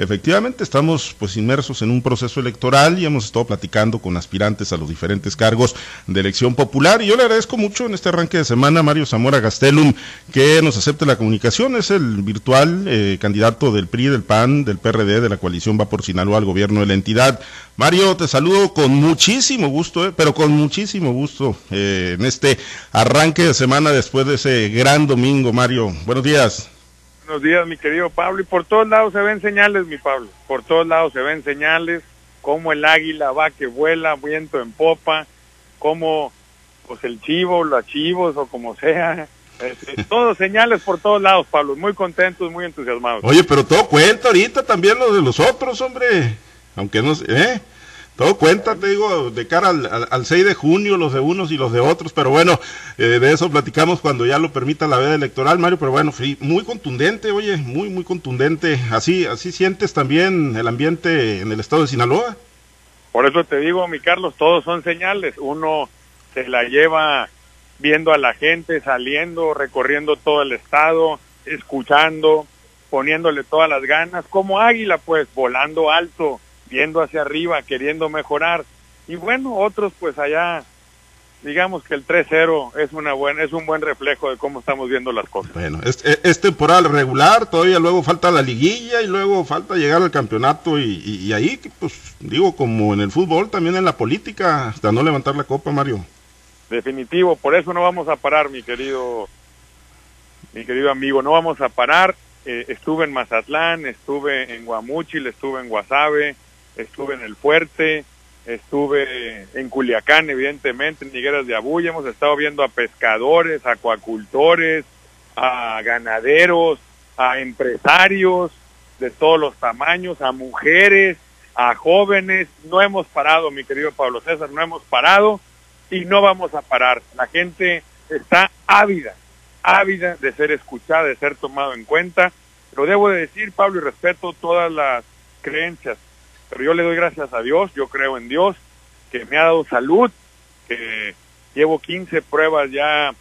Efectivamente, estamos pues inmersos en un proceso electoral y hemos estado platicando con aspirantes a los diferentes cargos de elección popular y yo le agradezco mucho en este arranque de semana a Mario Zamora Gastelum que nos acepte la comunicación, es el virtual eh, candidato del PRI, del PAN, del PRD, de la coalición Va por Sinaloa al gobierno de la entidad. Mario, te saludo con muchísimo gusto, eh, pero con muchísimo gusto eh, en este arranque de semana después de ese gran domingo, Mario. Buenos días. Buenos días, mi querido Pablo. Y por todos lados se ven señales, mi Pablo. Por todos lados se ven señales, como el águila va que vuela, viento en popa, como pues el chivo, los chivos o como sea. Este, todos señales por todos lados, Pablo. Muy contentos, muy entusiasmados. Oye, pero todo cuenta ahorita también lo de los otros, hombre. Aunque no sé, ¿eh? Todo cuenta, te digo, de cara al, 6 de junio, los de unos y los de otros, pero bueno, eh, de eso platicamos cuando ya lo permita la veda electoral, Mario, pero bueno, muy contundente, oye, muy, muy contundente. Así, así sientes también el ambiente en el estado de Sinaloa. Por eso te digo, mi Carlos, todos son señales. Uno se la lleva viendo a la gente saliendo, recorriendo todo el estado, escuchando, poniéndole todas las ganas, como águila, pues, volando alto viendo hacia arriba, queriendo mejorar. Y bueno, otros pues allá, digamos que el 3-0 es, una buena, es un buen reflejo de cómo estamos viendo las cosas. Bueno, es, temporal regular, todavía luego falta la liguilla y luego falta llegar al campeonato y, y, ahí, pues digo, como en el fútbol, también en la política, hasta no levantar la copa, Mario. Definitivo, por eso no vamos a parar, mi querido, mi querido amigo, no vamos a parar. Eh, estuve en Mazatlán, estuve en Guamuchil, estuve en Guasave, estuve en el Fuerte, estuve en Culiacán, evidentemente, en Higueras de Abuya, hemos estado viendo a pescadores, acuacultores, a ganaderos, a empresarios de todos los tamaños, a mujeres, a jóvenes. No hemos parado, mi querido Pablo César, no hemos parado y no vamos a parar. La gente está ávida, ávida de ser escuchada, de ser tomado en cuenta. Lo debo de decir, Pablo, y respeto todas las creencias pero yo le doy gracias a Dios, yo creo en Dios, que me ha dado salud, que llevo 15 pruebas ya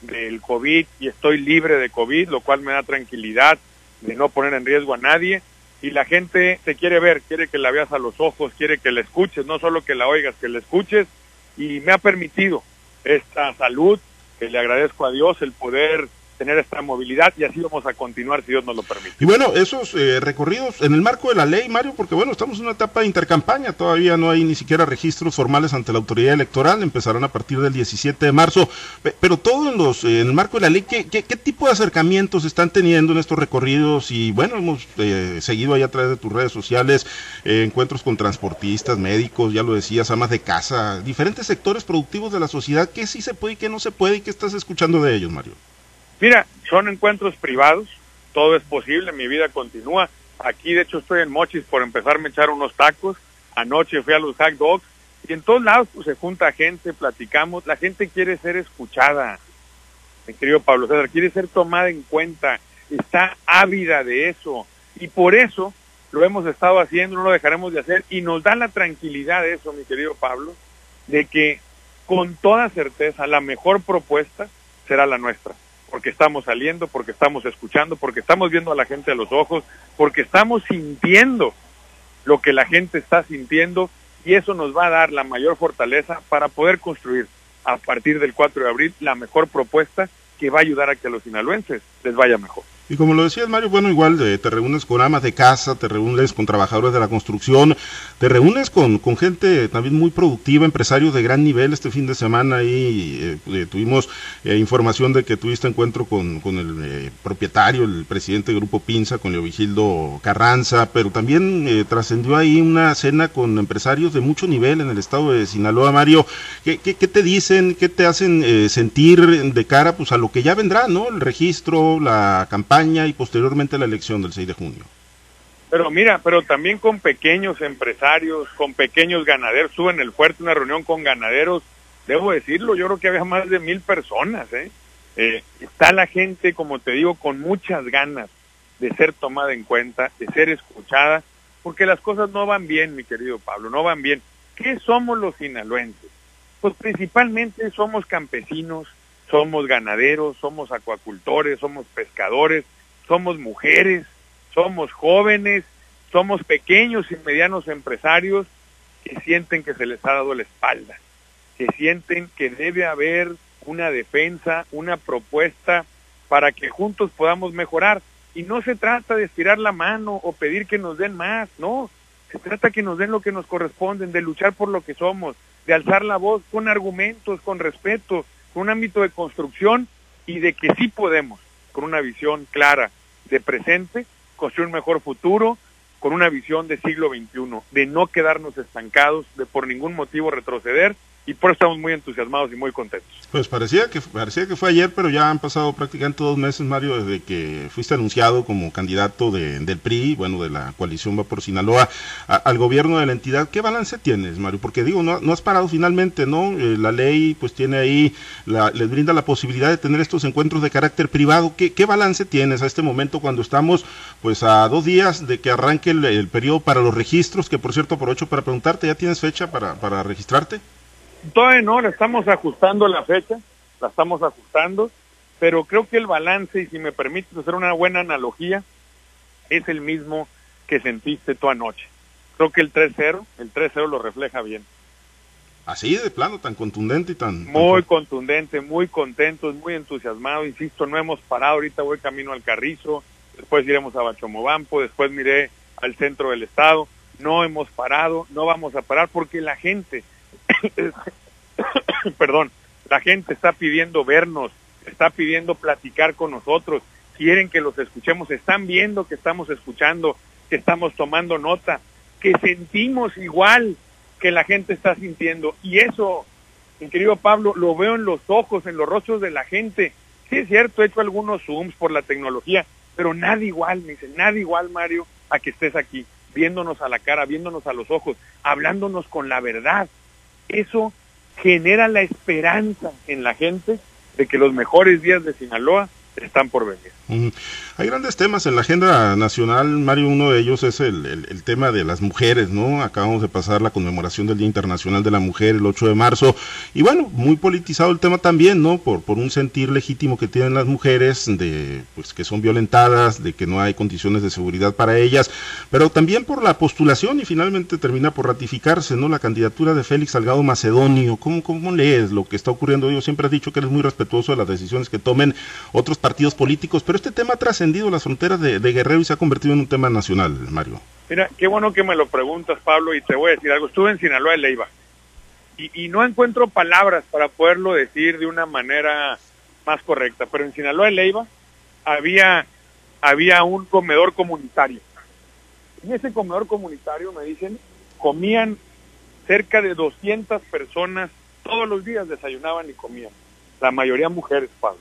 del COVID y estoy libre de COVID, lo cual me da tranquilidad de no poner en riesgo a nadie. Y la gente te quiere ver, quiere que la veas a los ojos, quiere que la escuches, no solo que la oigas, que la escuches. Y me ha permitido esta salud, que le agradezco a Dios el poder tener esta movilidad y así vamos a continuar si Dios nos lo permite. Y bueno, esos eh, recorridos en el marco de la ley, Mario, porque bueno, estamos en una etapa de intercampaña, todavía no hay ni siquiera registros formales ante la autoridad electoral, empezarán a partir del 17 de marzo, pero todo en, los, en el marco de la ley, ¿qué, qué, tipo de acercamientos están teniendo en estos recorridos? Y bueno, hemos eh, seguido ahí a través de tus redes sociales eh, encuentros con transportistas, médicos, ya lo decías, amas de casa, diferentes sectores productivos de la sociedad, ¿qué sí se puede y qué no se puede y qué estás escuchando de ellos, Mario? Mira, son encuentros privados, todo es posible, mi vida continúa. Aquí, de hecho, estoy en Mochis por empezarme a echar unos tacos. Anoche fui a los hot dogs y en todos lados pues, se junta gente, platicamos. La gente quiere ser escuchada, mi querido Pablo César, quiere ser tomada en cuenta, está ávida de eso. Y por eso lo hemos estado haciendo, no lo dejaremos de hacer y nos da la tranquilidad de eso, mi querido Pablo, de que con toda certeza la mejor propuesta será la nuestra porque estamos saliendo, porque estamos escuchando, porque estamos viendo a la gente a los ojos, porque estamos sintiendo lo que la gente está sintiendo y eso nos va a dar la mayor fortaleza para poder construir a partir del 4 de abril la mejor propuesta que va a ayudar a que a los sinaloenses les vaya mejor. Y como lo decías, Mario, bueno, igual eh, te reúnes con amas de casa, te reúnes con trabajadores de la construcción, te reúnes con, con gente también muy productiva, empresarios de gran nivel. Este fin de semana ahí eh, eh, tuvimos información de que tuviste encuentro con, con el propietario, el presidente del Grupo Pinza, con Leovigildo Carranza, pero también trascendió ahí una cena con empresarios de mucho nivel en el estado de Sinaloa. Mario, ¿qué, qué, qué te dicen, qué te hacen sentir de cara pues, a lo que ya vendrá, ¿no? El registro, la campaña y posteriormente la elección del 6 de junio. Pero mira, pero también con pequeños empresarios, con pequeños ganaderos. Estuve en el fuerte una reunión con ganaderos, debo decirlo, yo creo que había más de mil personas. ¿eh? Eh, está la gente, como te digo, con muchas ganas de ser tomada en cuenta, de ser escuchada, porque las cosas no van bien, mi querido Pablo, no van bien. ¿Qué somos los sinaloenses? Pues principalmente somos campesinos, somos ganaderos, somos acuacultores, somos pescadores, somos mujeres, somos jóvenes somos pequeños y medianos empresarios que sienten que se les ha dado la espalda, que sienten que debe haber una defensa, una propuesta para que juntos podamos mejorar. Y no se trata de estirar la mano o pedir que nos den más, no, se trata que nos den lo que nos corresponde, de luchar por lo que somos, de alzar la voz con argumentos, con respeto, un ámbito de construcción y de que sí podemos, con una visión clara de presente, construir un mejor futuro, con una visión de siglo XXI, de no quedarnos estancados, de por ningún motivo retroceder y por eso estamos muy entusiasmados y muy contentos. Pues parecía que parecía que fue ayer, pero ya han pasado prácticamente dos meses, Mario, desde que fuiste anunciado como candidato de, del PRI, bueno, de la coalición Va por Sinaloa, al gobierno de la entidad. ¿Qué balance tienes, Mario? Porque digo, no, no has parado finalmente, ¿no? Eh, la ley pues tiene ahí, la, les brinda la posibilidad de tener estos encuentros de carácter privado. ¿Qué, qué balance tienes a este momento cuando estamos pues a dos días de que arranque el, el periodo para los registros? Que por cierto aprovecho para preguntarte, ¿ya tienes fecha para, para registrarte? Todavía no, la estamos ajustando la fecha, la estamos ajustando, pero creo que el balance, y si me permites hacer una buena analogía, es el mismo que sentiste tú anoche. Creo que el 3-0, el 3-0 lo refleja bien. Así de plano, tan contundente y tan... Muy contundente, muy contentos, muy entusiasmado, insisto, no hemos parado, ahorita voy camino al Carrizo, después iremos a Bachomobampo, después miré al centro del estado, no hemos parado, no vamos a parar porque la gente perdón, la gente está pidiendo vernos, está pidiendo platicar con nosotros, quieren que los escuchemos, están viendo que estamos escuchando, que estamos tomando nota, que sentimos igual que la gente está sintiendo. Y eso, mi querido Pablo, lo veo en los ojos, en los rostros de la gente. Sí es cierto, he hecho algunos zooms por la tecnología, pero nada igual, me dice, nada igual, Mario, a que estés aquí, viéndonos a la cara, viéndonos a los ojos, hablándonos con la verdad, eso genera la esperanza en la gente de que los mejores días de Sinaloa están por venir. Hay grandes temas en la agenda nacional, Mario, uno de ellos es el, el, tema de las mujeres, ¿no? Acabamos de pasar la conmemoración del Día Internacional de la Mujer el 8 de marzo, y bueno, muy politizado el tema también, ¿no? Por, por un sentir legítimo que tienen las mujeres de, pues, que son violentadas, de que no hay condiciones de seguridad para ellas, pero también por la postulación y finalmente termina por ratificarse, ¿no? La candidatura de Félix Salgado Macedonio, ¿cómo, cómo lees lo que está ocurriendo? Yo siempre he dicho que eres muy respetuoso de las decisiones que tomen otros partidos políticos, pero este tema ha trascendido las fronteras de, Guerrero y se ha convertido en un tema nacional, Mario. Mira, qué bueno que me lo preguntas, Pablo, y te voy a decir algo. Estuve en Sinaloa de Leiva y, no encuentro palabras para poderlo decir de una manera más correcta, pero en Sinaloa de Leiva había, había un comedor comunitario. En ese comedor comunitario, me dicen, comían cerca de 200 personas todos los días desayunaban y comían. La mayoría mujeres, Pablo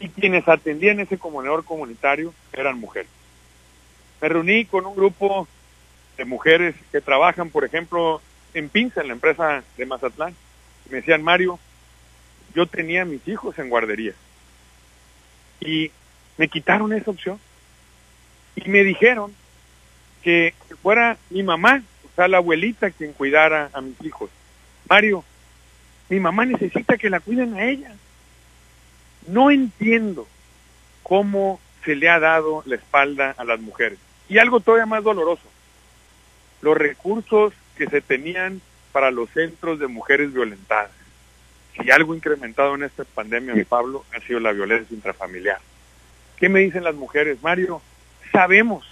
y quienes atendían ese comedor comunitario eran mujeres. Me reuní con un grupo de mujeres que trabajan, por ejemplo, en Pinza, en la empresa de Mazatlán. Me decían, Mario, yo tenía mis hijos en guardería y me quitaron esa opción y me dijeron que fuera mi mamá, o sea, la abuelita quien cuidara a mis hijos. Mario, mi mamá necesita que la cuiden a ella. No entiendo cómo se le ha dado la espalda a las mujeres. Y algo todavía más doloroso, los recursos que se tenían para los centros de mujeres violentadas. Si algo incrementado en esta pandemia, mi Pablo, ha sido la violencia intrafamiliar. ¿Qué me dicen las mujeres? Mario, sabemos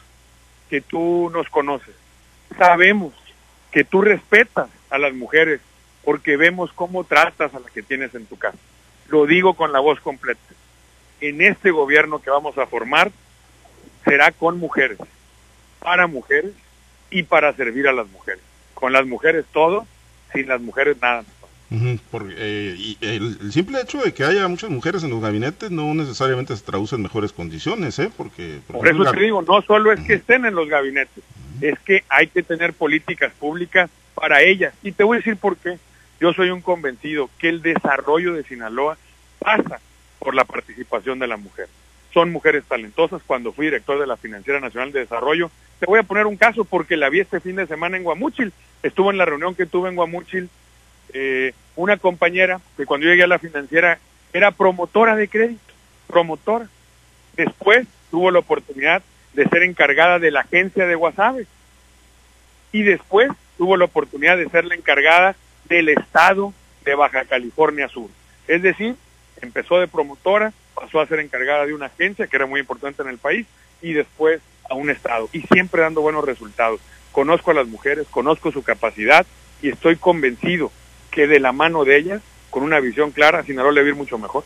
que tú nos conoces, sabemos que tú respetas a las mujeres porque vemos cómo tratas a la que tienes en tu casa lo digo con la voz completa. En este gobierno que vamos a formar será con mujeres, para mujeres y para servir a las mujeres. Con las mujeres todo, sin las mujeres nada. Eh, y el, simple hecho de que haya muchas mujeres en los gabinetes no necesariamente se traduce en mejores condiciones, ¿eh? Porque, por, eso te digo, no solo es que estén en los gabinetes, es que hay que tener políticas públicas para ellas. Y te voy a decir por qué. Yo soy un convencido que el desarrollo de Sinaloa pasa por la participación de la mujer. Son mujeres talentosas. Cuando fui director de la Financiera Nacional de Desarrollo, te voy a poner un caso porque la vi este fin de semana en Guamúchil. Estuvo en la reunión que tuve en Guamúchil eh, una compañera que cuando yo llegué a la financiera era promotora de crédito, promotora. Después tuvo la oportunidad de ser encargada de la agencia de Guasave. Y después tuvo la oportunidad de ser la encargada del estado de Baja California Sur. Es decir, empezó de promotora, pasó a ser encargada de una agencia que era muy importante en el país y después a un estado y siempre dando buenos resultados. Conozco a las mujeres, conozco su capacidad y estoy convencido que de la mano de ellas, con una visión clara, Sinaloa le va a ir mucho mejor.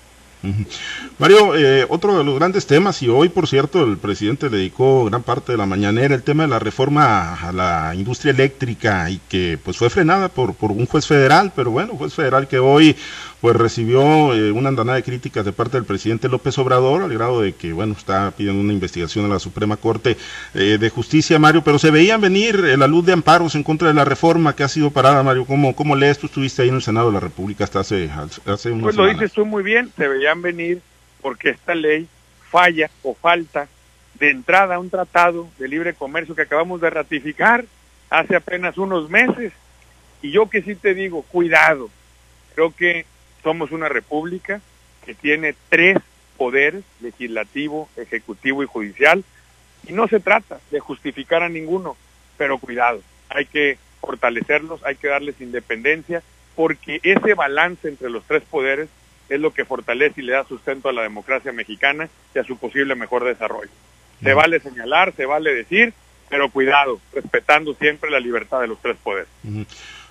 Mario, eh, otro de los grandes temas, y hoy, por cierto, el presidente dedicó gran parte de la mañanera el tema de la reforma a la industria eléctrica y que pues fue frenada por, por un juez federal, pero bueno, juez federal que hoy pues recibió eh, una andanada de críticas de parte del presidente López Obrador, al grado de que, bueno, está pidiendo una investigación a la Suprema Corte eh, de Justicia, Mario, pero se veían venir la luz de amparos en contra de la reforma que ha sido parada, Mario. ¿Cómo, cómo lees? Tú estuviste ahí en el Senado de la República hasta hace, hace unos Pues lo dices tú muy bien, se veían venir porque esta ley falla o falta de entrada a un tratado de libre comercio que acabamos de ratificar hace apenas unos meses. Y yo que sí te digo, cuidado, creo que somos una república que tiene tres poderes, legislativo, ejecutivo y judicial, y no se trata de justificar a ninguno, pero cuidado, hay que fortalecerlos, hay que darles independencia, porque ese balance entre los tres poderes es lo que fortalece y le da sustento a la democracia mexicana y a su posible mejor desarrollo. Se vale señalar, se vale decir, pero cuidado, respetando siempre la libertad de los tres poderes.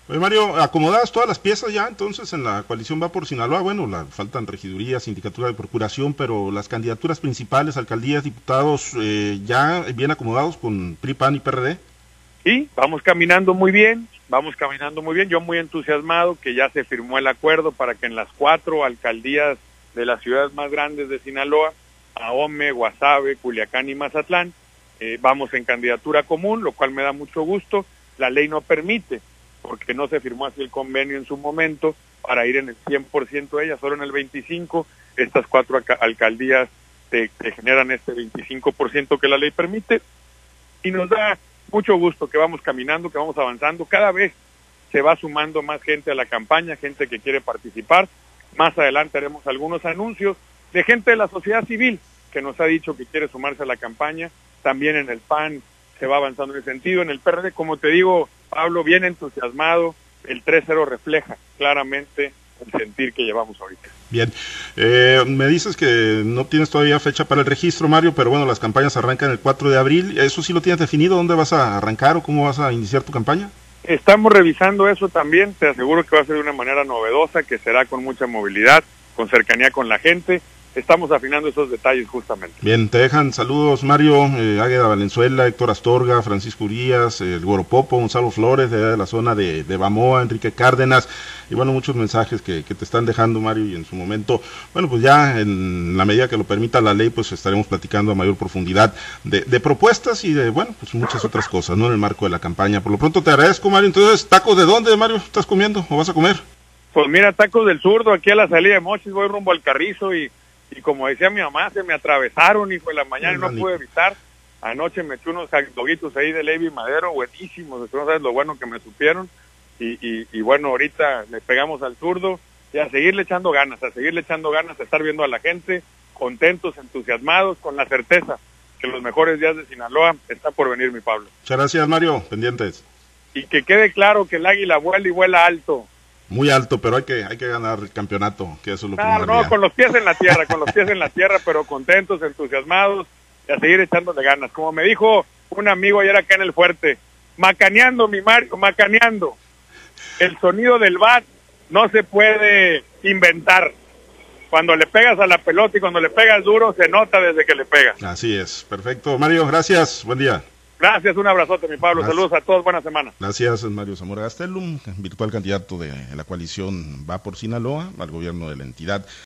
Oye, Mario, ¿acomodadas todas las piezas ya entonces en la coalición va por Sinaloa? Bueno, la, faltan regidurías, sindicatura de procuración, pero las candidaturas principales, alcaldías, diputados, eh, ya bien acomodados con PRI, PAN y PRD. Sí, vamos caminando muy bien, vamos caminando muy bien. Yo muy entusiasmado que ya se firmó el acuerdo para que en las cuatro alcaldías de las ciudades más grandes de Sinaloa, Ahome, Guasave, Culiacán y Mazatlán, eh, vamos en candidatura común, lo cual me da mucho gusto. La ley no permite porque no se firmó así el convenio en su momento para ir en el 100% de ellas, solo en el 25%. Estas cuatro alcaldías te, generan este 25% que la ley permite. Y nos da mucho gusto que vamos caminando, que vamos avanzando. Cada vez se va sumando más gente a la campaña, gente que quiere participar. Más adelante haremos algunos anuncios de gente de la sociedad civil que nos ha dicho que quiere sumarse a la campaña. También en el PAN se va avanzando en ese sentido. En el PRD, como te digo, Pablo, bien entusiasmado. El 3-0 refleja claramente el sentir que llevamos ahorita. Bien, eh, me dices que no tienes todavía fecha para el registro, Mario, pero bueno, las campañas arrancan el 4 de abril. ¿Eso sí lo tienes definido? ¿Dónde vas a arrancar o cómo vas a iniciar tu campaña? Estamos revisando eso también. Te aseguro que va a ser de una manera novedosa, que será con mucha movilidad, con cercanía con la gente estamos afinando esos detalles justamente. Bien, te dejan saludos Mario, eh, Águeda Valenzuela, Héctor Astorga, Francisco Urias, el Goropopo, Gonzalo Flores de, la zona de, de, Bamoa, Enrique Cárdenas, y bueno, muchos mensajes que, te están dejando Mario y en su momento, bueno, pues ya en la medida que lo permita la ley, pues estaremos platicando a mayor profundidad de, de propuestas y de, bueno, pues muchas otras cosas, ¿no? En el marco de la campaña. Por lo pronto te agradezco Mario, entonces, ¿tacos de dónde Mario estás comiendo o vas a comer? Pues mira, tacos del zurdo, aquí a la salida de Mochis, voy rumbo al Carrizo y y como decía mi mamá, se me atravesaron, hijo de la mañana, y no pude evitar. Anoche me eché unos doguitos ahí de Levi Madero, buenísimos, no sabes lo bueno que me supieron. Y, y, y, bueno, ahorita le pegamos al zurdo y a seguirle echando ganas, a seguirle echando ganas, a estar viendo a la gente contentos, entusiasmados, con la certeza que los mejores días de Sinaloa está por venir, mi Pablo. Muchas gracias, Mario. Pendientes. Y que quede claro que el águila vuela y vuela alto muy alto, pero hay que hay que ganar el campeonato, que eso es lo claro, no, con los pies en la tierra, con los pies en la tierra, pero contentos, entusiasmados y a seguir echándole ganas. Como me dijo un amigo ayer acá en el fuerte, macaneando mi Mario, macaneando. El sonido del bat no se puede inventar. Cuando le pegas a la pelota y cuando le pegas duro, se nota desde que le pegas. Así es, perfecto. Mario, gracias, buen día. Gracias, un abrazote, mi Pablo. Saludos a todos, buena semana. Gracias, Mario Zamora Gastelum, virtual candidato de la coalición Va por Sinaloa al gobierno de la entidad.